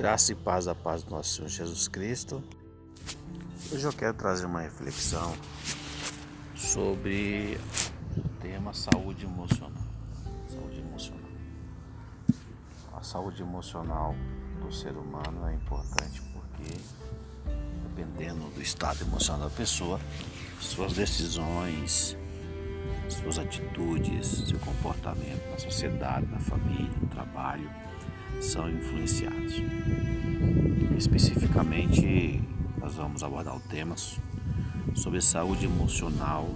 Graça e paz da paz do nosso Senhor Jesus Cristo. Hoje eu quero trazer uma reflexão sobre o tema saúde emocional. Saúde emocional. A saúde emocional do ser humano é importante porque dependendo do estado emocional da pessoa, suas decisões, suas atitudes, seu comportamento na sociedade, na família, no trabalho são influenciados. Especificamente, nós vamos abordar o tema sobre saúde emocional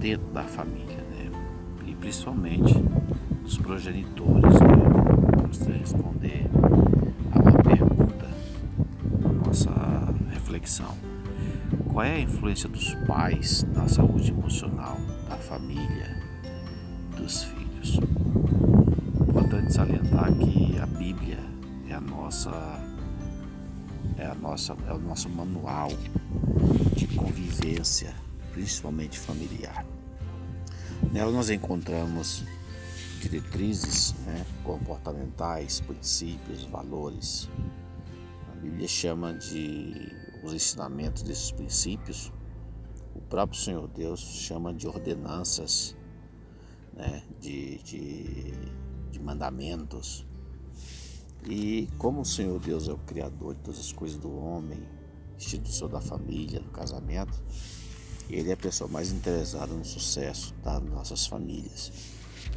dentro da família, né? E principalmente os progenitores. Né? Vamos responder a uma pergunta nossa reflexão. Qual é a influência dos pais na saúde emocional da família, dos filhos? Salientar que a Bíblia é a nossa é a nossa é o nosso manual de convivência, principalmente familiar. Nela nós encontramos diretrizes né, comportamentais, princípios, valores. A Bíblia chama de os ensinamentos desses princípios, o próprio Senhor Deus chama de ordenanças, né, de, de, de mandamentos. E como o Senhor Deus é o Criador de todas as coisas do homem, instituição da família, do casamento, ele é a pessoa mais interessada no sucesso das nossas famílias.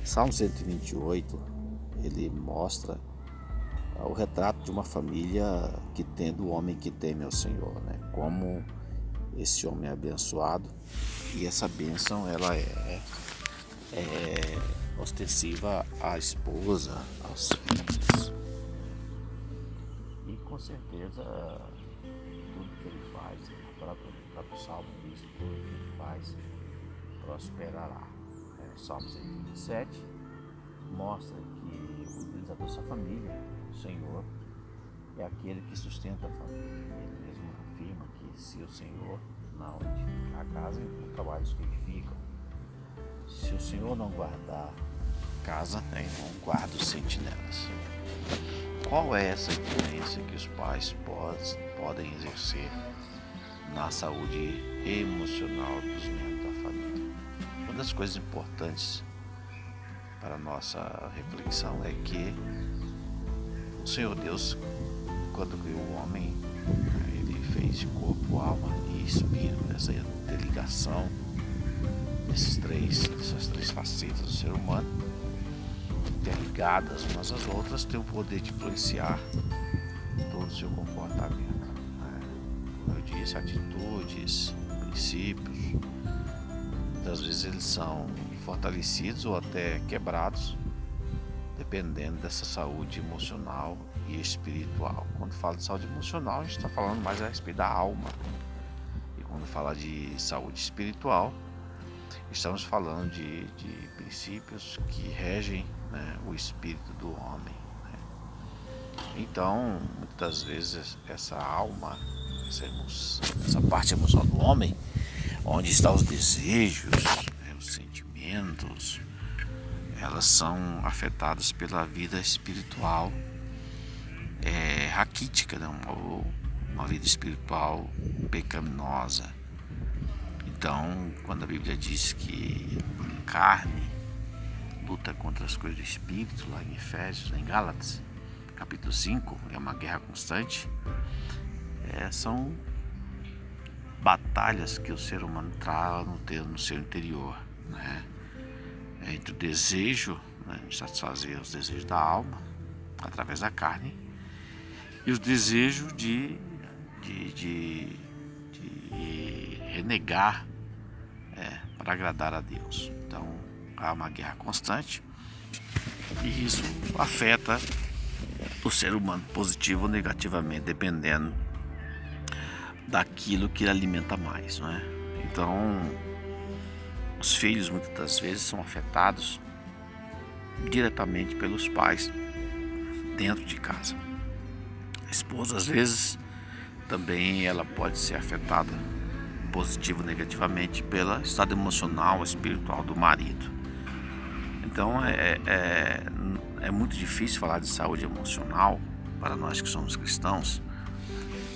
Salmo 128, ele mostra o retrato de uma família que tem do homem que teme ao Senhor, né? Como esse homem é abençoado e essa bênção ela é, é ostensiva à esposa, aos filhos. E com certeza tudo que ele faz, o próprio, o próprio Salmo diz, tudo que ele faz prosperará. É, Salmo 127 mostra que o utilizador da sua família o Senhor é aquele que sustenta a família. Ele mesmo afirma que se o Senhor não edificar a casa, então trabalhos que edificam. Se o Senhor não guardar casa, não guarda os sentinelas. Qual é essa influência que os pais podem exercer na saúde emocional dos membros da família? Uma das coisas importantes para a nossa reflexão é que o Senhor Deus, quando criou o homem, ele fez corpo, alma e espírito, essa interligação desses três, dessas três facetas do ser humano, interligadas umas às outras, tem o poder de influenciar todo o seu comportamento. Né? Como eu disse, atitudes, princípios, muitas vezes eles são fortalecidos ou até quebrados dependendo dessa saúde emocional e espiritual. Quando fala de saúde emocional, a gente está falando mais a respeito da alma. E quando fala de saúde espiritual, estamos falando de, de princípios que regem né, o espírito do homem. Né? Então, muitas vezes, essa alma, essa, emoção, essa parte emocional do homem, onde estão os desejos, né, os sentimentos, elas são afetadas pela vida espiritual é, raquítica, né? ou uma vida espiritual pecaminosa. Então, quando a Bíblia diz que a carne luta contra as coisas do espírito, lá em Efésios, em Gálatas, capítulo 5, é uma guerra constante, é, são batalhas que o ser humano trava no, no seu interior, né? entre o desejo né, de satisfazer os desejos da alma através da carne e os desejos de, de, de, de renegar é, para agradar a Deus. Então há uma guerra constante e isso afeta o ser humano positivo ou negativamente, dependendo daquilo que ele alimenta mais, não é? Então os filhos muitas das vezes são afetados diretamente pelos pais dentro de casa. A esposa às vezes também ela pode ser afetada positivo ou negativamente pelo estado emocional, espiritual do marido. Então é, é, é muito difícil falar de saúde emocional para nós que somos cristãos,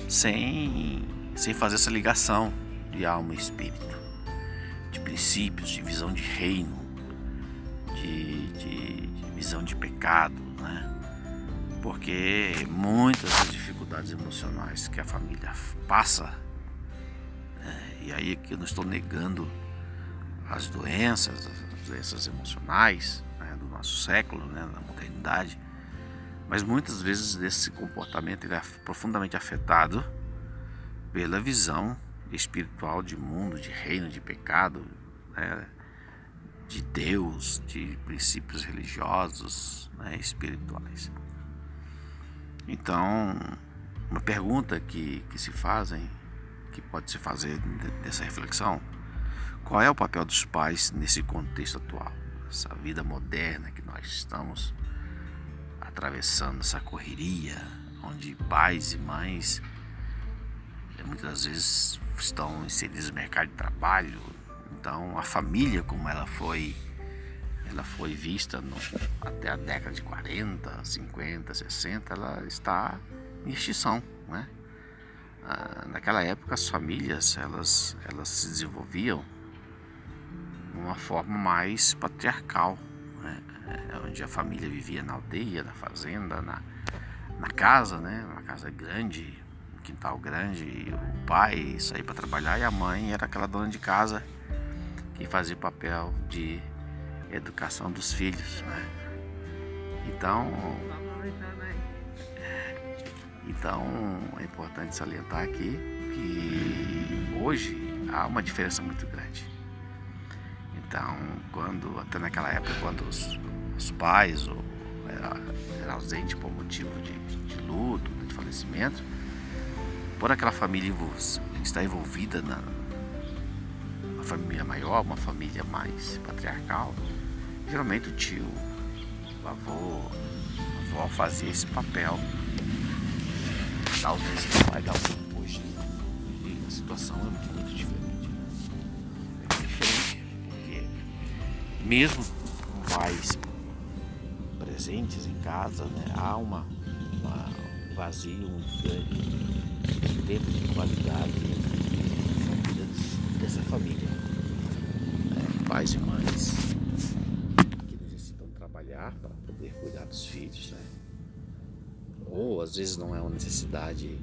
sem, sem fazer essa ligação de alma e espírito, de princípios, de visão de reino, de, de, de visão de pecado, né? Porque muitas das dificuldades emocionais que a família passa? E aí que eu não estou negando as doenças, as doenças emocionais né? do nosso século, né? da modernidade, mas muitas vezes esse comportamento ele é profundamente afetado pela visão espiritual de mundo, de reino, de pecado, né? de Deus, de princípios religiosos, né? espirituais. Então, uma pergunta que, que se fazem, que pode se fazer dessa reflexão, qual é o papel dos pais nesse contexto atual, essa vida moderna que nós estamos atravessando essa correria, onde pais e mães eh, muitas vezes estão inseridos no mercado de trabalho. Então a família como ela foi ela foi vista no, até a década de 40, 50, 60, ela está em extinção, né? Ah, naquela época as famílias elas, elas se desenvolviam de uma forma mais patriarcal, né? É, onde a família vivia na aldeia, na fazenda, na, na casa, né? Uma casa grande, um quintal grande, o pai saía para trabalhar e a mãe era aquela dona de casa que fazia o papel de educação dos filhos, né? Então, então é importante salientar aqui que hoje há uma diferença muito grande. Então, quando até naquela época, quando os, os pais ou era, era ausente por motivo de, de luto, de falecimento, por aquela família estar envolvida na uma família maior, uma família mais patriarcal, geralmente o tio, o avô, a avó fazia esse papel da ausência do pai, da ausência hoje. A situação é muito, muito diferente. Né? É diferente, porque mesmo com pais presentes em casa, né, há uma, uma, um vazio muito grande de tempo de qualidade dessa família. É, pais e mães que necessitam trabalhar para poder cuidar dos filhos, né? Ou às vezes não é uma necessidade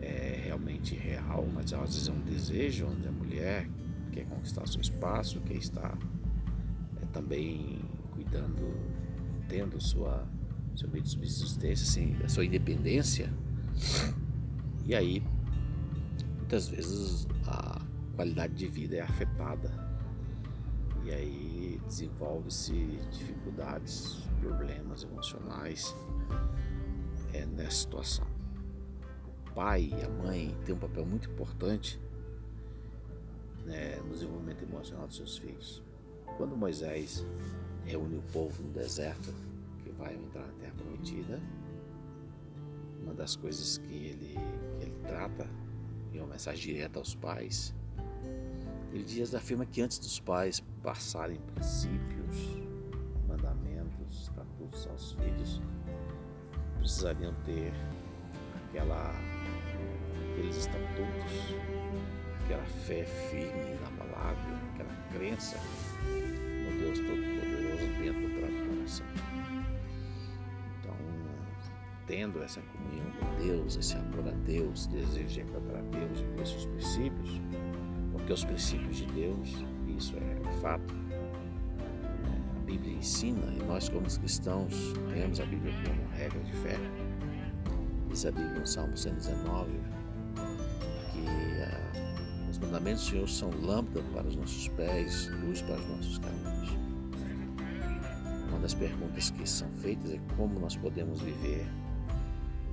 é, realmente real, mas às vezes é um desejo onde a mulher quer conquistar seu espaço, quer estar é, também cuidando tendo sua, seu meio de subsistência, assim, a sua independência, e aí muitas vezes a qualidade de vida é afetada. E aí desenvolve-se dificuldades, problemas emocionais é, nessa situação. O pai e a mãe têm um papel muito importante né, no desenvolvimento emocional dos seus filhos. Quando Moisés reúne o povo no deserto que vai entrar na terra prometida. Uma das coisas que ele, que ele trata em uma mensagem direta aos pais, ele diz, afirma que antes dos pais passarem princípios, aos filhos, precisariam ter aquela, aqueles estatutos, aquela fé firme na palavra, aquela crença no Deus Todo-Poderoso dentro do próprio coração. Então, tendo essa comunhão com Deus, esse amor a Deus, desejo de a Deus e os princípios, porque os princípios de Deus, isso é fato, Bíblia ensina e nós, como cristãos, temos a Bíblia como regra de fé. Diz a Bíblia no Salmo 119 que ah, os mandamentos do Senhor são lâmpada para os nossos pés, luz para os nossos caminhos das perguntas que são feitas é como nós podemos viver,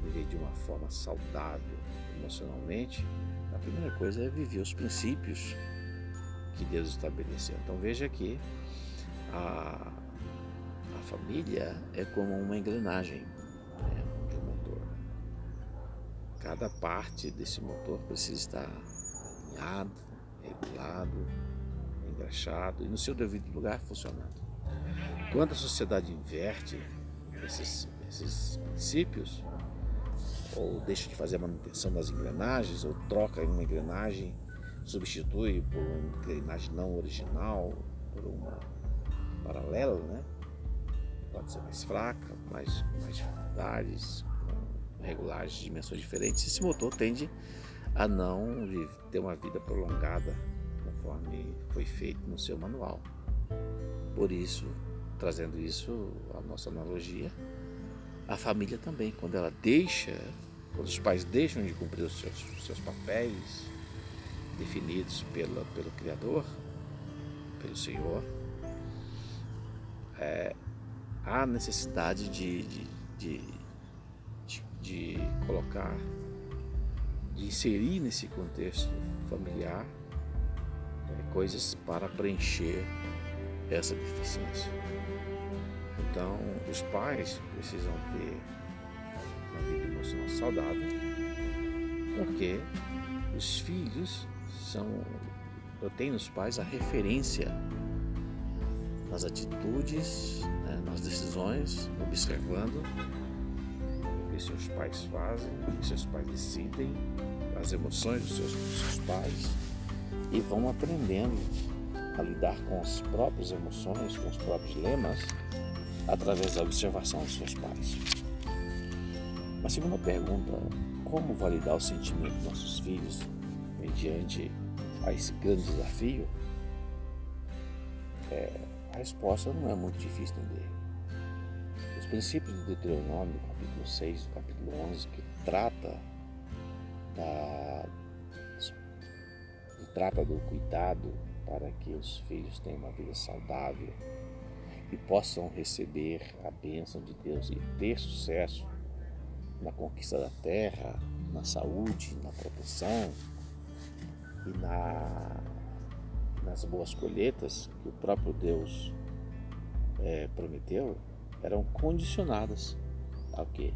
viver de uma forma saudável emocionalmente. A primeira coisa é viver os princípios que Deus estabeleceu. Então veja que a, a família é como uma engrenagem né, de motor. Cada parte desse motor precisa estar alinhado, regulado, engraxado e no seu devido lugar funcionando. Quando a sociedade inverte esses, esses princípios, ou deixa de fazer a manutenção das engrenagens, ou troca uma engrenagem, substitui por uma engrenagem não original, por uma paralela, né? Pode ser mais fraca, mais, mais dificuldades, com regulagens de dimensões diferentes. Esse motor tende a não ter uma vida prolongada conforme foi feito no seu manual. Por isso, trazendo isso à nossa analogia, a família também, quando ela deixa, quando os pais deixam de cumprir os seus, seus papéis definidos pela, pelo Criador, pelo Senhor, é, há necessidade de, de, de, de, colocar, de inserir nesse contexto familiar é, coisas para preencher essa deficiência. Então, os pais precisam ter uma vida emocional saudável, porque os filhos são, eu tenho nos pais a referência nas atitudes, né, nas decisões, observando o que seus pais fazem, o que seus pais decidem, as emoções dos seus, dos seus pais e vão aprendendo a lidar com as próprias emoções, com os próprios lemas, através da observação dos seus pais. A segunda pergunta: como validar o sentimento dos nossos filhos mediante a esse grande desafio? É, a resposta não é muito difícil de entender. Os princípios do Deuteronômio, capítulo 6, capítulo 11, que trata da, trata do cuidado para que os filhos tenham uma vida saudável e possam receber a bênção de Deus e ter sucesso na conquista da terra, na saúde, na proteção e na, nas boas colheitas que o próprio Deus é, prometeu, eram condicionadas ao que?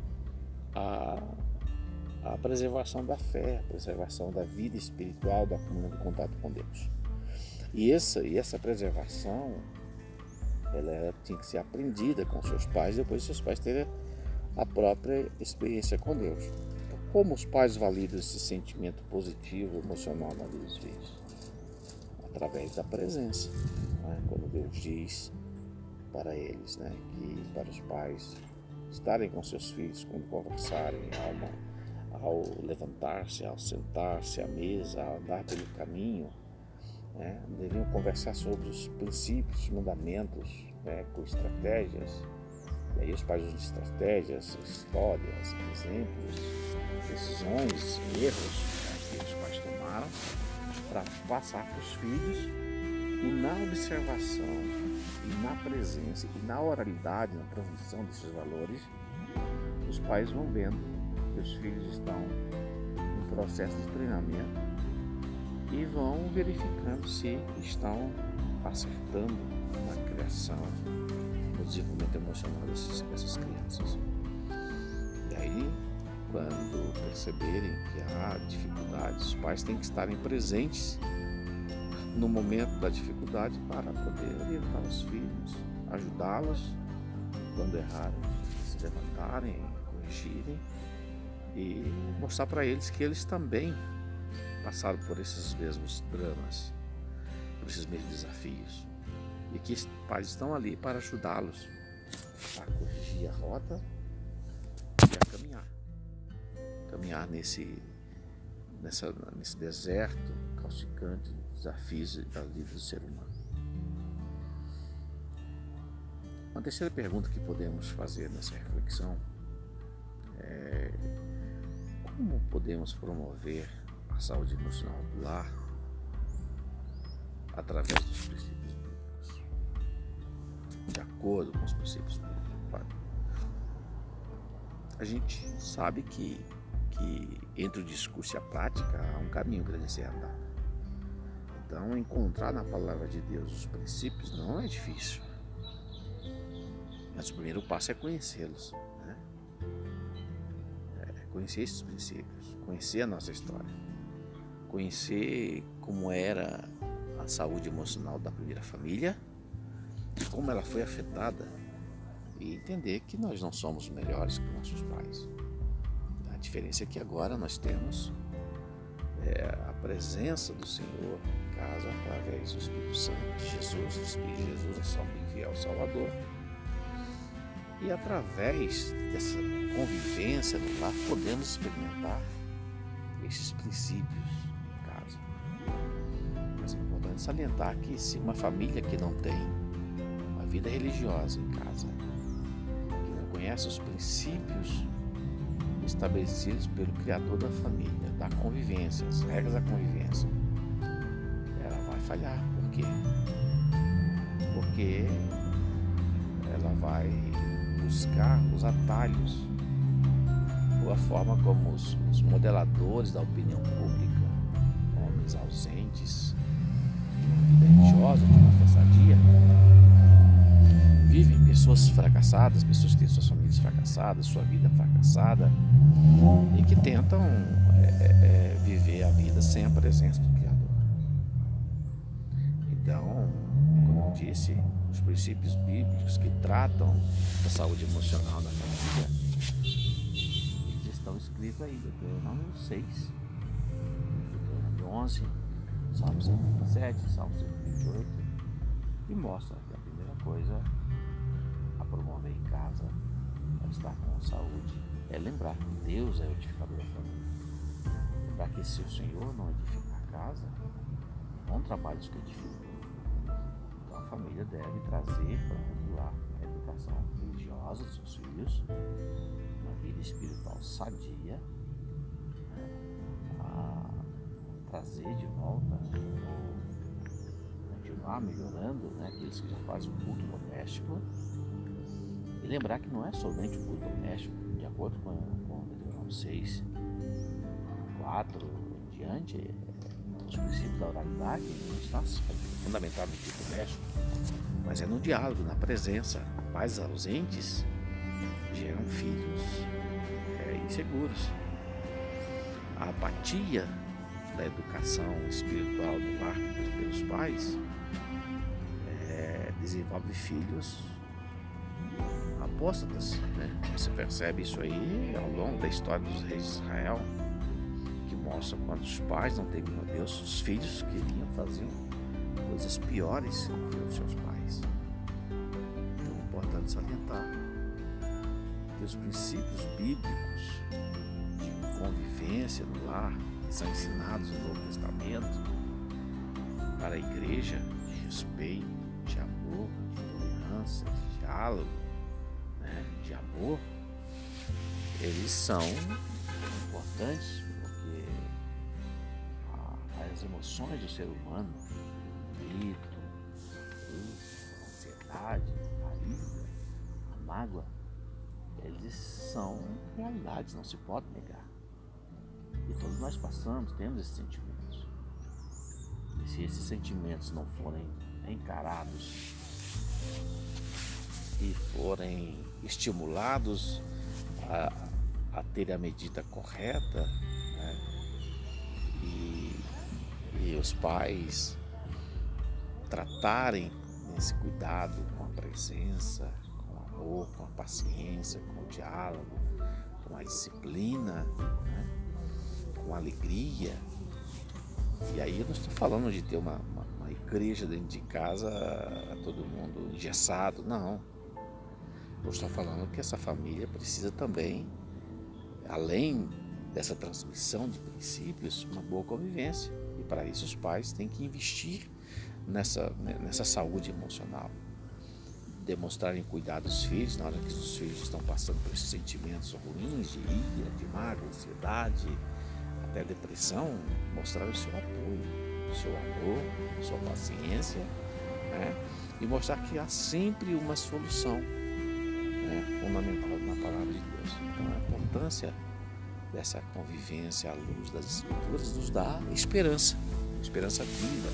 A a preservação da fé, a preservação da vida espiritual, da comunhão de contato com Deus. E essa, e essa preservação, ela tinha que ser aprendida com seus pais, depois seus pais terem a própria experiência com Deus. Como os pais validam esse sentimento positivo, emocional na vida dos filhos? Através da presença. Né? Quando Deus diz para eles, né, que para os pais estarem com seus filhos quando conversarem, alma ao levantar-se, ao sentar-se à mesa, ao andar pelo caminho, né? deviam conversar sobre os princípios, os mandamentos, né? com estratégias. E aí os pais usam estratégias, histórias, exemplos, decisões, erros passar para os filhos e na observação e na presença e na oralidade, na transmissão desses valores, os pais vão vendo que os filhos estão em processo de treinamento e vão verificando se estão acertando na criação, no desenvolvimento emocional dessas crianças. E aí, quando perceberem que há dificuldades, os pais têm que estarem presentes no momento da dificuldade para poder orientar os filhos, ajudá-los quando errarem, se levantarem, corrigirem e mostrar para eles que eles também passaram por esses mesmos dramas, por esses mesmos desafios e que os pais estão ali para ajudá-los a corrigir a rota caminhar nesse nessa, nesse deserto causticante, desafios da vida do ser humano. Uma terceira pergunta que podemos fazer nessa reflexão é como podemos promover a saúde emocional do lar através dos princípios bíblicos? De acordo com os princípios bíblicos. A gente sabe que, que entre o discurso e a prática há um caminho grande a ser andado. Então, encontrar na palavra de Deus os princípios não é difícil. Mas o primeiro passo é conhecê-los conhecer esses princípios, conhecer a nossa história, conhecer como era a saúde emocional da primeira família, como ela foi afetada e entender que nós não somos melhores que nossos pais. A diferença é que agora nós temos é, a presença do Senhor em casa através do Espírito Santo de Jesus, do Espírito de Jesus, nosso amigo fiel Salvador. E através dessa convivência no lar, podemos experimentar esses princípios em casa. Mas é importante salientar que se uma família que não tem uma vida religiosa em casa, que não conhece os princípios estabelecidos pelo Criador da família, da convivência, as regras da convivência, ela vai falhar. Por quê? Porque ela vai buscar os atalhos ou a forma como os, os modeladores da opinião pública, homens ausentes, de uma vida religiosa, de uma fé sadia, vivem pessoas fracassadas, pessoas que têm suas famílias fracassadas, sua vida fracassada e que tentam é, é, é, viver a vida sem a presença do Criador. Então, como eu disse, os princípios bíblicos que tratam da saúde emocional da família, eles estão escritos aí, Deuteronômio 6, Deuteronômio 11, Salmo 127, Salmo 128, e mostra que a primeira coisa a promover em casa, para estar com saúde, é lembrar que Deus é o edificador da família. Lembrar que se o Senhor não edificar a casa, não trabalha os que edificam. Então a família deve trazer para o lar a educação religiosa dos seus filhos, uma vida espiritual sadia, a trazer de volta, continuar melhorando né? aqueles que já fazem o culto doméstico. E lembrar que não é somente o culto doméstico, acordo com, com Deuteronômio 6, 4 diante, é, os princípios da oralidade, não está fundamentado no tipo doméstico, mas é no diálogo, na presença. Pais ausentes geram filhos é, inseguros. A apatia da educação espiritual do lar pelos pais é, desenvolve filhos apóstatas. Né? Você percebe isso aí ao longo da história dos reis de Israel, que mostra quando os pais não temiam a Deus, os filhos queriam fazer coisas piores que os seus pais. Então é importante salientar que os princípios bíblicos de convivência no lar são ensinados no Novo Testamento para a igreja de respeito, de amor, de tolerância, de diálogo, de amor, eles são importantes porque as emoções do ser humano, o grito, a ansiedade, a ira, a mágoa, eles são realidades, não se pode negar. E todos nós passamos, temos esses sentimentos. E se esses sentimentos não forem encarados e forem estimulados a, a ter a medida correta né? e, e os pais tratarem esse cuidado com a presença, com o amor, com a paciência, com o diálogo, com a disciplina, né? com a alegria. E aí eu não estou falando de ter uma, uma, uma igreja dentro de casa, todo mundo engessado, não. Eu estou falando que essa família precisa também, além dessa transmissão de princípios, uma boa convivência. E para isso os pais têm que investir nessa, nessa saúde emocional. Demonstrarem cuidar dos filhos na hora que os filhos estão passando por esses sentimentos ruins de ira, de mágoa, ansiedade, até depressão, mostrar o seu apoio, o seu amor, sua paciência, né? e mostrar que há sempre uma solução né, fundamental na palavra de Deus. Então, a importância dessa convivência à luz das Escrituras nos dá esperança, esperança viva,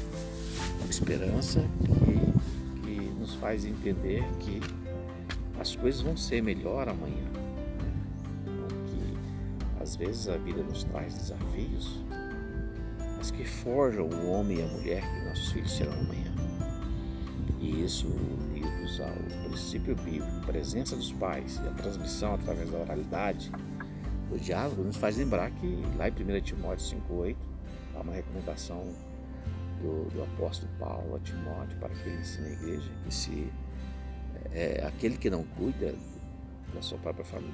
esperança que, que nos faz entender que as coisas vão ser melhor amanhã. Né? Que às vezes a vida nos traz desafios, mas que forjam o homem e a mulher que nossos filhos serão amanhã. E isso, bíblicos ao princípio bíblico, presença dos pais e a transmissão através da oralidade, o diálogo nos faz lembrar que lá em 1 Timóteo 5,8 há uma recomendação do, do, apóstolo Paulo a Timóteo para que ele ensine a igreja que se é, aquele que não cuida da sua própria família,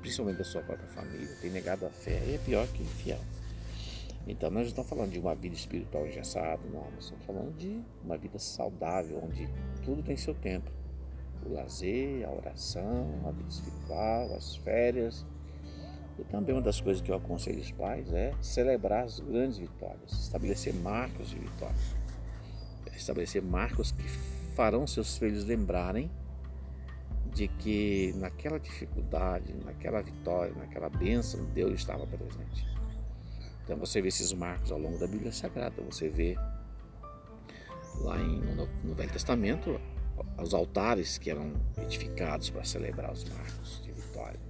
principalmente da sua própria família, tem negado a fé, é pior que infiel. Então nós não estamos falando de uma vida espiritual engessada, não, nós estamos falando de uma vida saudável, onde tudo tem seu tempo. O lazer, a oração, a vida espiritual, as férias. E também uma das coisas que eu aconselho os pais é celebrar as grandes vitórias, estabelecer marcos de vitória. Estabelecer marcos que farão seus filhos lembrarem de que naquela dificuldade, naquela vitória, naquela bênção, Deus estava presente. Então você vê esses marcos ao longo da Bíblia Sagrada. Você vê lá em, no, no Velho Testamento os altares que eram edificados para celebrar os marcos de vitória.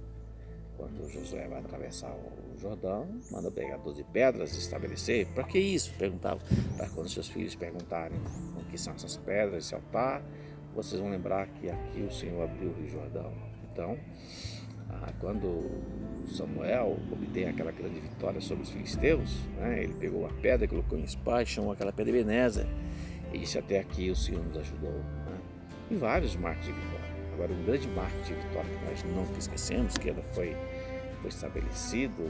Quando Josué vai atravessar o Jordão, manda pegar 12 pedras e estabelecer. Para que isso? Perguntava. Para quando seus filhos perguntarem o que são essas pedras, esse altar, vocês vão lembrar que aqui o Senhor abriu o Rio Jordão. Então, quando Samuel obtém aquela grande vitória sobre os filisteus, né, ele pegou a pedra, colocou em espada, chamou aquela pedra Ebenezer e disse até aqui o Senhor nos ajudou. Né? E vários marcos de vitória. Agora, um grande marco de vitória que nós nunca esquecemos, que ela foi, foi estabelecido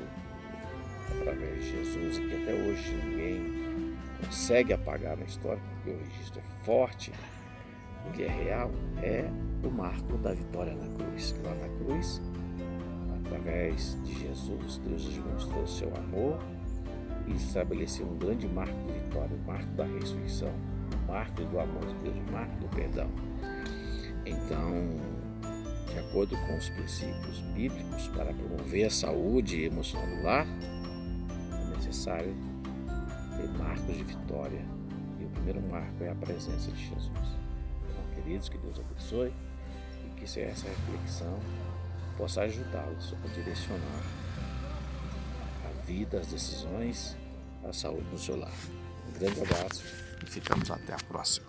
através de Jesus e que até hoje ninguém consegue apagar na história, porque o registro é forte, ele é real, é o marco da vitória na cruz. Lá na cruz, através de Jesus, Deus demonstrou seu amor e estabeleceu um grande marco de vitória, o marco da ressurreição, o marco do amor de Deus, o marco do perdão. Então, de acordo com os princípios bíblicos, para promover a saúde emocional do lar, é necessário ter marcos de vitória. E o primeiro marco é a presença de Jesus. Então, queridos, que Deus abençoe e que essa reflexão possa ajudá-los a direcionar a vida, as decisões, a saúde no seu lar. Um grande abraço e ficamos até a próxima.